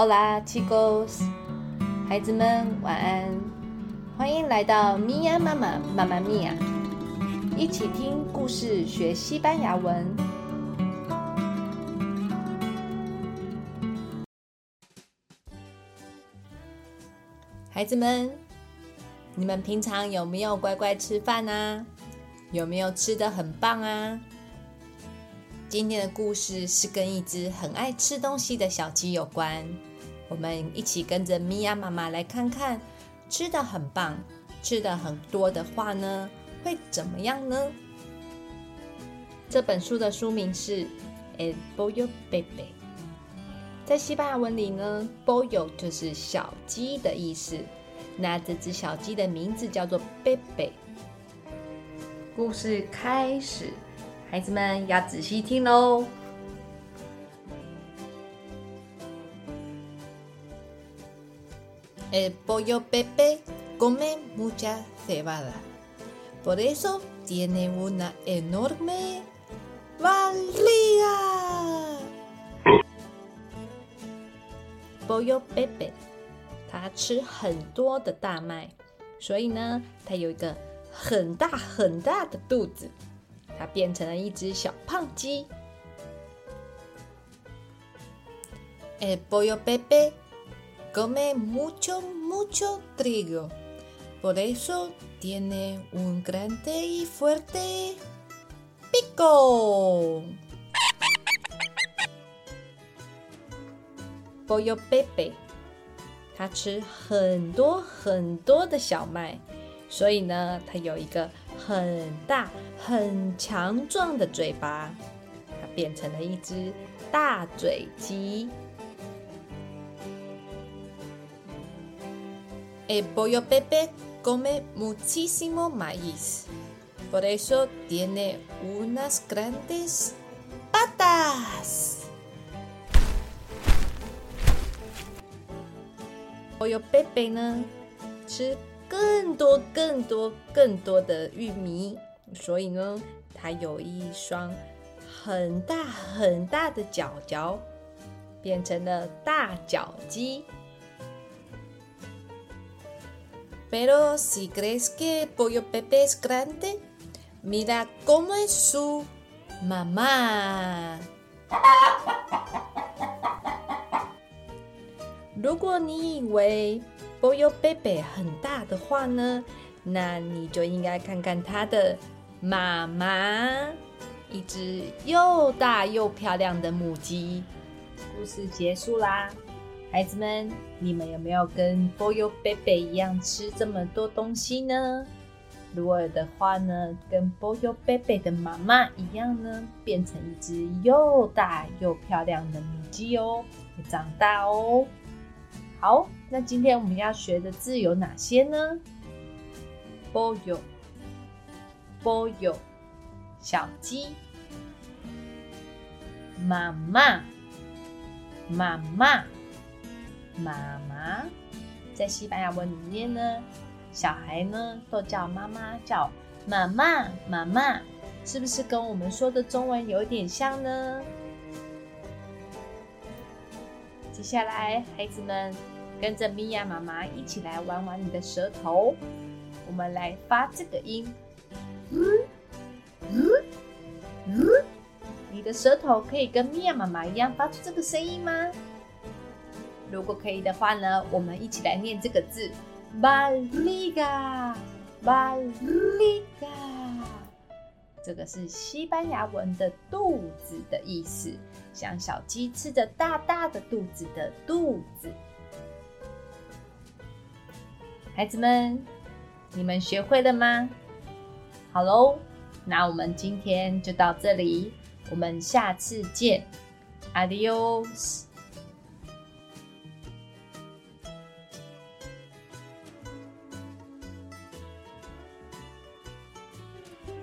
Hola, chicos，孩子们晚安，欢迎来到咪呀妈妈妈妈咪呀，一起听故事学西班牙文。孩子们，你们平常有没有乖乖吃饭啊？有没有吃的很棒啊？今天的故事是跟一只很爱吃东西的小鸡有关。我们一起跟着米娅妈妈来看看，吃的很棒、吃的很多的话呢，会怎么样呢？这本书的书名是《El Pollo Bebe》。在西班牙文里呢，“pollo” 就是小鸡的意思。那这只小鸡的名字叫做 “Bebe”。故事开始，孩子们要仔细听喽。El pollo Bebe come mucha cebada, por eso tiene una enorme barriga. Pollo Bebe，它吃很多的大麦，所以呢，它有一个很大很大的肚子，它变成了一只小胖鸡。El pollo Bebe come mucho mucho trigo, por eso tiene un grande y fuerte pico. Pollo Bebe，它吃很多很多的小麦，所以呢，它有一个很大很强壮的嘴巴，它变成了一只大嘴鸡。El pollo Bebe come muchísimo maíz, por eso tiene unas grandes patas. Pollo Bebe 呢，吃更多、更多、更多的玉米，所以呢，它有一双很大很大的脚脚，变成了大脚鸡。Pero si crees que pollo Bebe es grande, mira cómo es su mamá。如果你以为 pollo Bebe 很大的话呢，那你就应该看看它的妈妈，一只又大又漂亮的母鸡。故事结束啦。孩子们，你们有没有跟 Pollo Baby 一样吃这么多东西呢？如果有的话呢，跟 Pollo Baby 的妈妈一样呢，变成一只又大又漂亮的母鸡哦，会长大哦。好，那今天我们要学的字有哪些呢？Pollo，Pollo，小鸡。妈妈，妈妈。妈妈，在西班牙文里面呢，小孩呢都叫妈妈叫妈妈妈妈，是不是跟我们说的中文有点像呢？接下来，孩子们跟着米娅妈妈一起来玩玩你的舌头，我们来发这个音，嗯嗯嗯，你的舌头可以跟米娅妈妈一样发出这个声音吗？如果可以的话呢，我们一起来念这个字，barriga，barriga。这个是西班牙文的肚子的意思，像小鸡吃着大大的肚子的肚子。孩子们，你们学会了吗？好喽，那我们今天就到这里，我们下次见，adios。